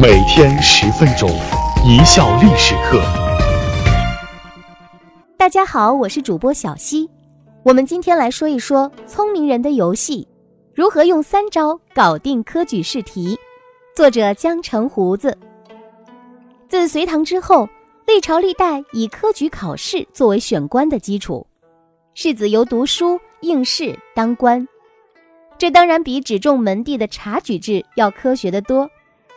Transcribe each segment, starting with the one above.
每天十分钟，一笑历史课。大家好，我是主播小溪。我们今天来说一说聪明人的游戏，如何用三招搞定科举试题。作者江城胡子。自隋唐之后，历朝历代以科举考试作为选官的基础，士子由读书应试当官。这当然比只重门第的察举制要科学得多，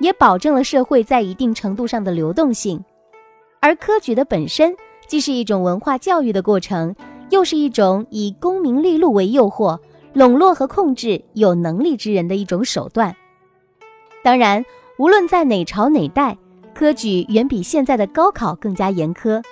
也保证了社会在一定程度上的流动性。而科举的本身既是一种文化教育的过程，又是一种以功名利禄为诱惑，笼络和控制有能力之人的一种手段。当然，无论在哪朝哪代，科举远比现在的高考更加严苛，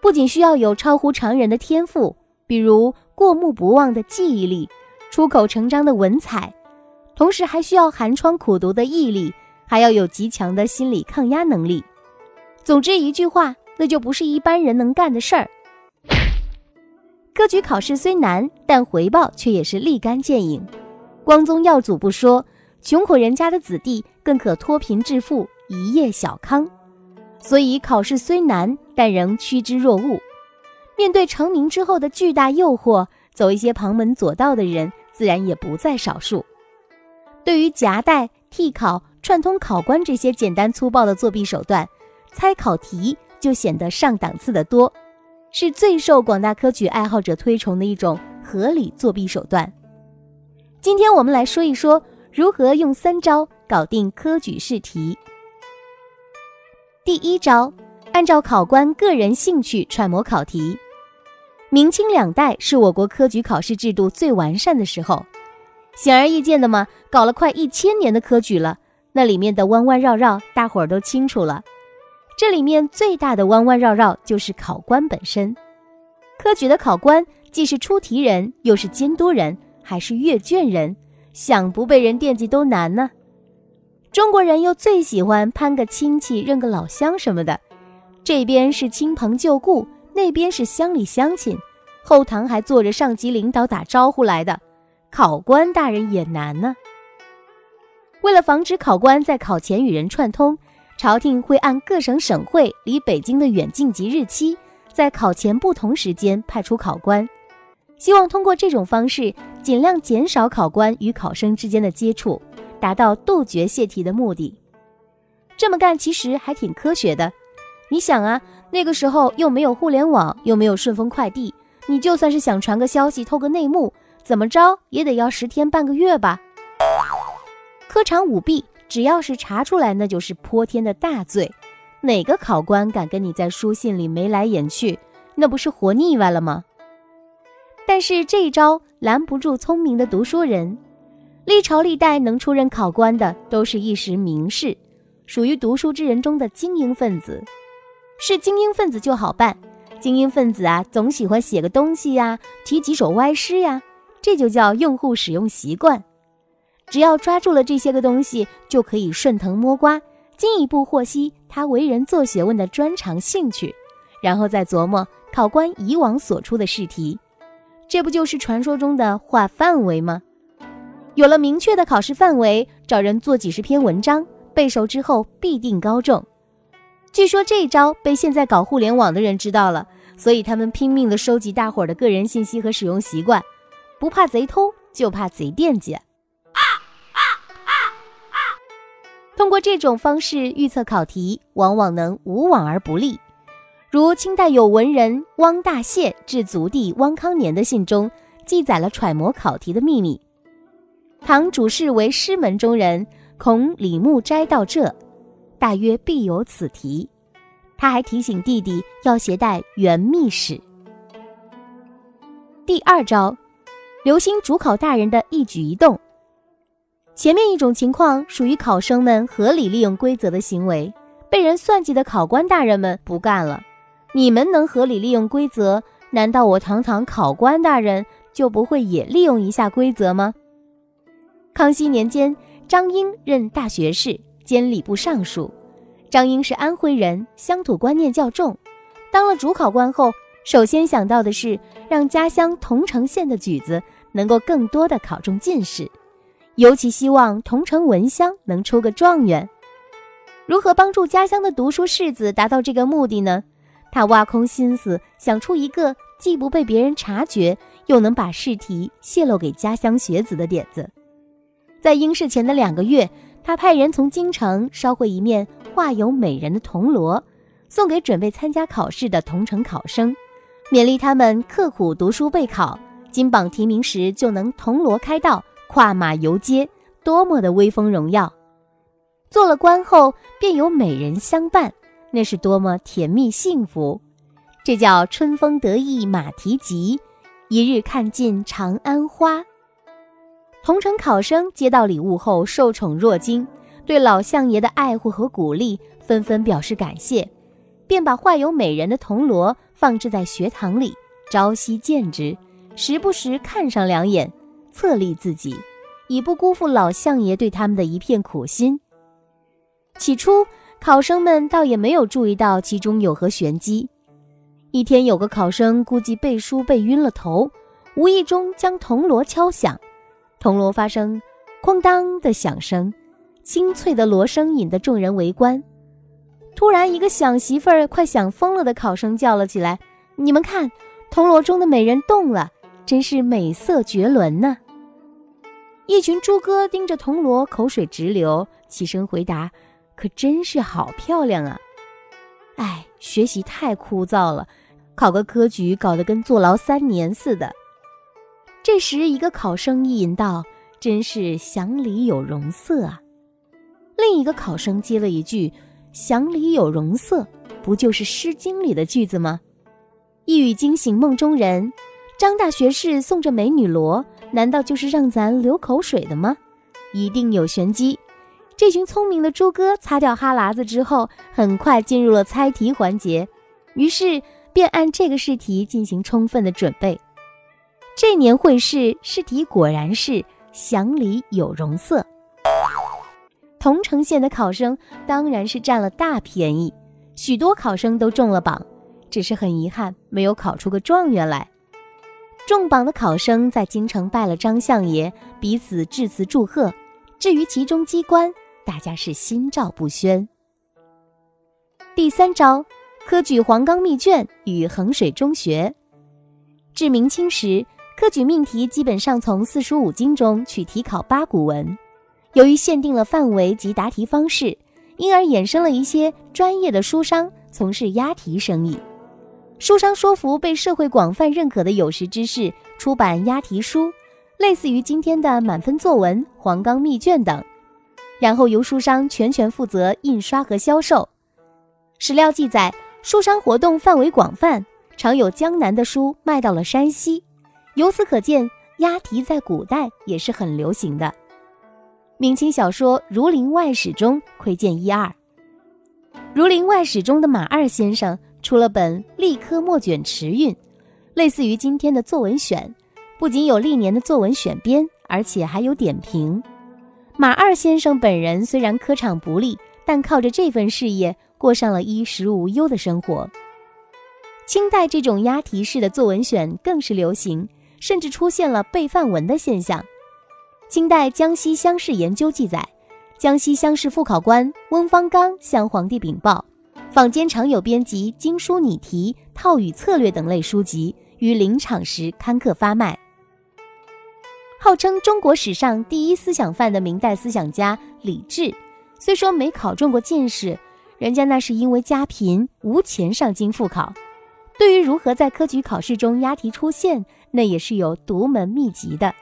不仅需要有超乎常人的天赋，比如过目不忘的记忆力。出口成章的文采，同时还需要寒窗苦读的毅力，还要有极强的心理抗压能力。总之一句话，那就不是一般人能干的事儿。科举考试虽难，但回报却也是立竿见影。光宗耀祖不说，穷苦人家的子弟更可脱贫致富，一夜小康。所以考试虽难，但仍趋之若鹜。面对成名之后的巨大诱惑，走一些旁门左道的人。自然也不在少数。对于夹带、替考、串通考官这些简单粗暴的作弊手段，猜考题就显得上档次的多，是最受广大科举爱好者推崇的一种合理作弊手段。今天我们来说一说如何用三招搞定科举试题。第一招，按照考官个人兴趣揣摩考题。明清两代是我国科举考试制度最完善的时候，显而易见的嘛，搞了快一千年的科举了，那里面的弯弯绕绕，大伙儿都清楚了。这里面最大的弯弯绕绕就是考官本身。科举的考官既是出题人，又是监督人，还是阅卷人，想不被人惦记都难呢。中国人又最喜欢攀个亲戚、认个老乡什么的，这边是亲朋旧故。那边是乡里乡亲，后堂还坐着上级领导打招呼来的，考官大人也难呢。为了防止考官在考前与人串通，朝廷会按各省省会离北京的远近及日期，在考前不同时间派出考官，希望通过这种方式尽量减少考官与考生之间的接触，达到杜绝泄题的目的。这么干其实还挺科学的，你想啊。那个时候又没有互联网，又没有顺丰快递，你就算是想传个消息、透个内幕，怎么着也得要十天半个月吧。科场舞弊，只要是查出来，那就是泼天的大罪。哪个考官敢跟你在书信里眉来眼去，那不是活腻歪了吗？但是这一招拦不住聪明的读书人。历朝历代能出任考官的，都是一时名士，属于读书之人中的精英分子。是精英分子就好办，精英分子啊，总喜欢写个东西呀，提几首歪诗呀，这就叫用户使用习惯。只要抓住了这些个东西，就可以顺藤摸瓜，进一步获悉他为人做学问的专长兴趣，然后再琢磨考官以往所出的试题，这不就是传说中的画范围吗？有了明确的考试范围，找人做几十篇文章，背熟之后必定高中。据说这一招被现在搞互联网的人知道了，所以他们拼命的收集大伙儿的个人信息和使用习惯，不怕贼偷，就怕贼惦记。通过这种方式预测考题，往往能无往而不利。如清代有文人汪大燮致族弟汪康年的信中，记载了揣摩考题的秘密。唐主事为师门中人，恐李牧斋到这。大约必有此题，他还提醒弟弟要携带原密史。第二招，留心主考大人的一举一动。前面一种情况属于考生们合理利用规则的行为，被人算计的考官大人们不干了。你们能合理利用规则，难道我堂堂考官大人就不会也利用一下规则吗？康熙年间，张英任大学士。兼礼部尚书，张英是安徽人，乡土观念较重。当了主考官后，首先想到的是让家乡桐城县的举子能够更多的考中进士，尤其希望桐城文乡能出个状元。如何帮助家乡的读书士子达到这个目的呢？他挖空心思想出一个既不被别人察觉，又能把试题泄露给家乡学子的点子。在应试前的两个月，他派人从京城捎回一面画有美人的铜锣，送给准备参加考试的同城考生，勉励他们刻苦读书备考，金榜题名时就能铜锣开道，跨马游街，多么的威风荣耀！做了官后便有美人相伴，那是多么甜蜜幸福！这叫春风得意马蹄疾，一日看尽长安花。同城考生接到礼物后受宠若惊，对老相爷的爱护和鼓励纷纷表示感谢，便把画有美人的铜锣放置在学堂里，朝夕见之，时不时看上两眼，策励自己，以不辜负老相爷对他们的一片苦心。起初，考生们倒也没有注意到其中有何玄机。一天，有个考生估计背书背晕了头，无意中将铜锣敲响。铜锣发声“哐当”的响声，清脆的锣声引得众人围观。突然，一个想媳妇儿快想疯了的考生叫了起来：“你们看，铜锣中的美人动了，真是美色绝伦呐！”一群猪哥盯着铜锣，口水直流，齐声回答：“可真是好漂亮啊！”哎，学习太枯燥了，考个科举搞得跟坐牢三年似的。这时，一个考生意淫道：“真是祥里有容色啊！”另一个考生接了一句：“祥里有容色，不就是《诗经》里的句子吗？”一语惊醒梦中人。张大学士送着美女罗，难道就是让咱流口水的吗？一定有玄机。这群聪明的猪哥擦掉哈喇子之后，很快进入了猜题环节，于是便按这个试题进行充分的准备。这年会试试题果然是祥里有容色。桐城县的考生当然是占了大便宜，许多考生都中了榜，只是很遗憾没有考出个状元来。中榜的考生在京城拜了张相爷，彼此致辞祝贺。至于其中机关，大家是心照不宣。第三招，科举黄冈密卷与衡水中学。至明清时。科举命题基本上从四书五经中取题考八股文，由于限定了范围及答题方式，因而衍生了一些专业的书商从事押题生意。书商说服被社会广泛认可的有识之士出版押题书，类似于今天的满分作文、黄冈密卷等，然后由书商全权负责印刷和销售。史料记载，书商活动范围广泛，常有江南的书卖到了山西。由此可见，押题在古代也是很流行的。明清小说《儒林外史》中窥见一二。《儒林外史》中的马二先生出了本历科末卷池韵，类似于今天的作文选，不仅有历年的作文选编，而且还有点评。马二先生本人虽然科场不利，但靠着这份事业过上了衣食无忧的生活。清代这种押题式的作文选更是流行。甚至出现了背范文的现象。清代江西乡试研究记载，江西乡试副考官翁方刚向皇帝禀报，坊间常有编辑经书拟题、套语策略等类书籍，于临场时刊刻发卖。号称中国史上第一思想犯的明代思想家李治，虽说没考中过进士，人家那是因为家贫无钱上京复考。对于如何在科举考试中押题出现，那也是有独门秘籍的。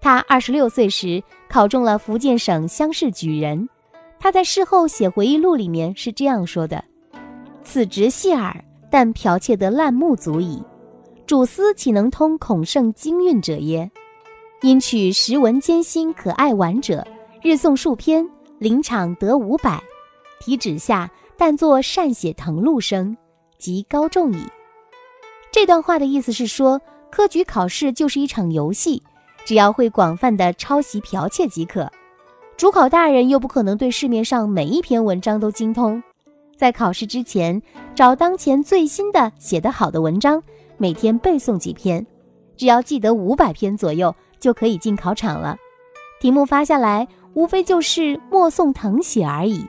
他二十六岁时考中了福建省乡试举人，他在事后写回忆录里面是这样说的：“此职细耳，但剽窃得烂木足矣。主司岂能通孔圣经韵者耶？因取时文艰辛可爱玩者，日诵数篇，临场得五百。题纸下，但作善写誊录生，即高中矣。”这段话的意思是说。科举考试就是一场游戏，只要会广泛的抄袭剽窃即可。主考大人又不可能对市面上每一篇文章都精通，在考试之前找当前最新的写得好的文章，每天背诵几篇，只要记得五百篇左右就可以进考场了。题目发下来，无非就是默诵誊写而已，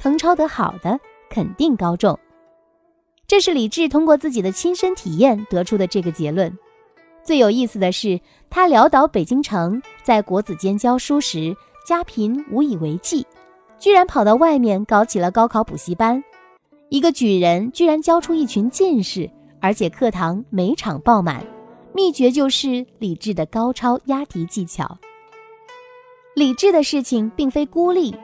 誊抄得好的肯定高中。这是李治通过自己的亲身体验得出的这个结论。最有意思的是，他潦倒北京城，在国子监教书时，家贫无以为继，居然跑到外面搞起了高考补习班。一个举人居然教出一群进士，而且课堂每场爆满。秘诀就是李治的高超押题技巧。李治的事情并非孤立，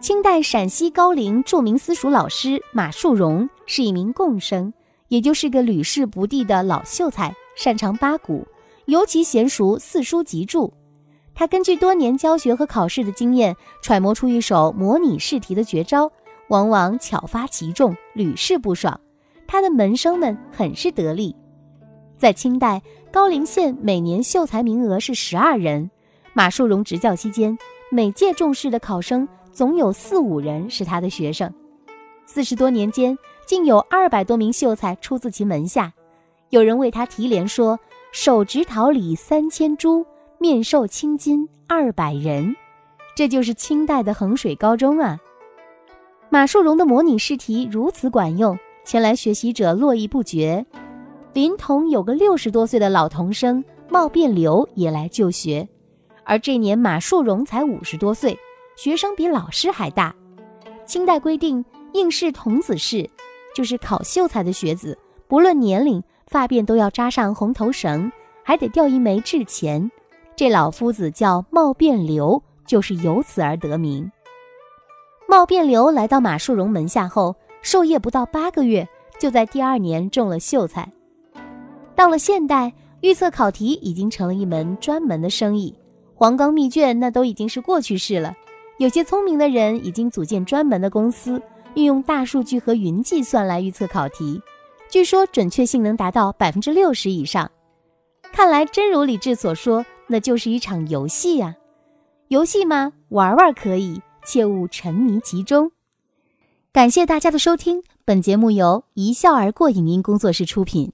清代陕西高陵著名私塾老师马树荣是一名贡生，也就是个屡试不第的老秀才，擅长八股，尤其娴熟四书集注。他根据多年教学和考试的经验，揣摩出一手模拟试题的绝招，往往巧发其中，屡试不爽。他的门生们很是得力。在清代，高陵县每年秀才名额是十二人。马树荣执教期间，每届中试的考生总有四五人是他的学生。四十多年间，竟有二百多名秀才出自其门下。有人为他题联说：“手执桃李三千株，面授青金二百人。”这就是清代的衡水高中啊！马树荣的模拟试题如此管用，前来学习者络绎不绝。临潼有个六十多岁的老童生冒变流也来就学，而这年马树荣才五十多岁，学生比老师还大。清代规定，应试童子试，就是考秀才的学子，不论年龄，发辫都要扎上红头绳，还得掉一枚制钱。这老夫子叫冒变流，就是由此而得名。冒变流来到马树荣门下后，授业不到八个月，就在第二年中了秀才。到了现代，预测考题已经成了一门专门的生意，黄冈密卷那都已经是过去式了。有些聪明的人已经组建专门的公司，运用大数据和云计算来预测考题，据说准确性能达到百分之六十以上。看来真如李治所说，那就是一场游戏呀。游戏嘛，玩玩可以，切勿沉迷其中。感谢大家的收听，本节目由一笑而过影音工作室出品。